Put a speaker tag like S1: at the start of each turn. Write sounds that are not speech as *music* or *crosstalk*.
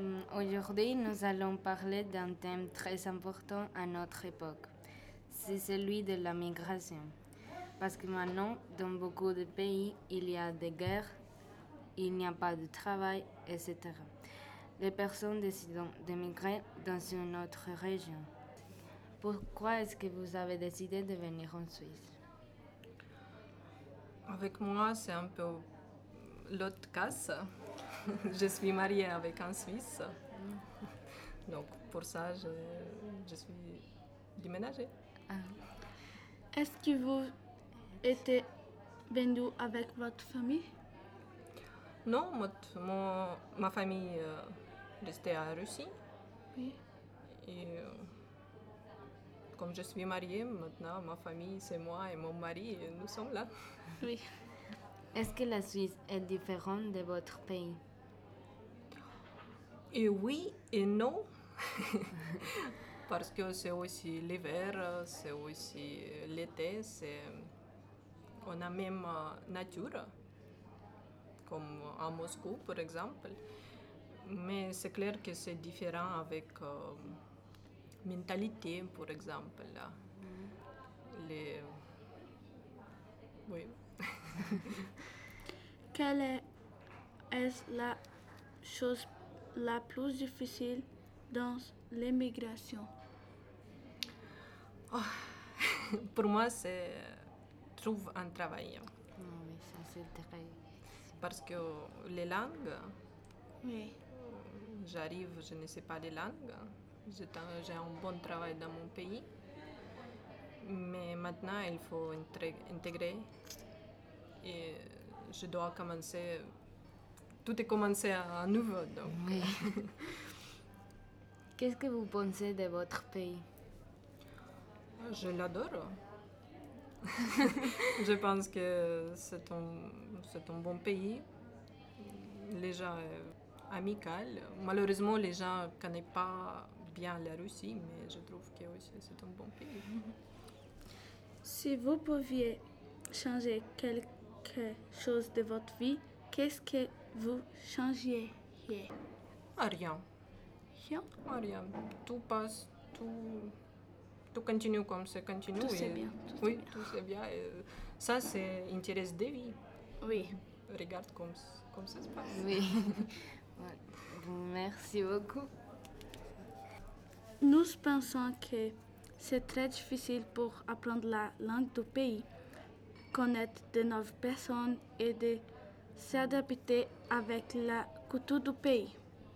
S1: Hum, Aujourd'hui, nous allons parler d'un thème très important à notre époque. C'est celui de la migration. Parce que maintenant, dans beaucoup de pays, il y a des guerres, il n'y a pas de travail, etc. Les personnes décident d'émigrer dans une autre région. Pourquoi est-ce que vous avez décidé de venir en Suisse?
S2: Avec moi, c'est un peu l'autre cas. *laughs* je suis mariée avec un Suisse. Donc pour ça, je, je suis déménagée.
S3: Est-ce que vous êtes venu avec votre famille?
S2: Non, mon- ma famille euh, restait en Russie.
S3: Oui.
S2: Et euh, comme je suis mariée, maintenant ma famille, c'est moi et mon mari, et nous sommes là.
S3: Oui. *laughs*
S1: Est-ce que la Suisse est différente de votre pays?
S2: Et oui et non. *laughs* Parce que c'est aussi l'hiver, c'est aussi l'été, c'est... on a même euh, nature, comme à Moscou par exemple. Mais c'est clair que c'est différent avec euh, mentalité, par exemple. là. Les... Oui. *laughs*
S3: Quelle est, est la chose la plus difficile dans l'immigration? *laughs*
S2: Pour moi, c'est trouve un travail.
S1: Ah Oui, ça c'est très...
S2: Parce que les langues,
S3: Oui.
S2: J'arrive, je ne sais pas les langues. J'ai un, bon travail dans mon pays. Mais maintenant, il faut intégrer. Et je dois commencer. Tout est commencé à nouveau. Donc.
S1: Oui. *laughs* Qu'est-ce que vous pensez de votre pays?
S2: Je l'adore. *laughs* je pense que c'est un, c'est un bon pays. Les gens sont amicaux. Malheureusement, les ne connaissent pas bien la Russie, mais je trouve que aussi c'est un bon pays.
S3: Si vous pouviez changer quelque chose de votre vie, qu'est-ce que vous changeriez?
S2: Rien.
S3: Rien
S2: rien. Tout passe, tout, tout continue comme ça continue.
S3: Tout c'est bien, tout
S2: oui,
S3: bien.
S2: tout c'est bien. et ça, c'est intérêt de vie.
S3: Oui.
S2: Regarde comme, comme ça se passe.
S1: Oui. *laughs* Merci beaucoup.
S3: Nous pensons que c'est très difficile pour apprendre la langue du pays, connaître de nouvelles personnes et de s'adapter avec la culture du pays.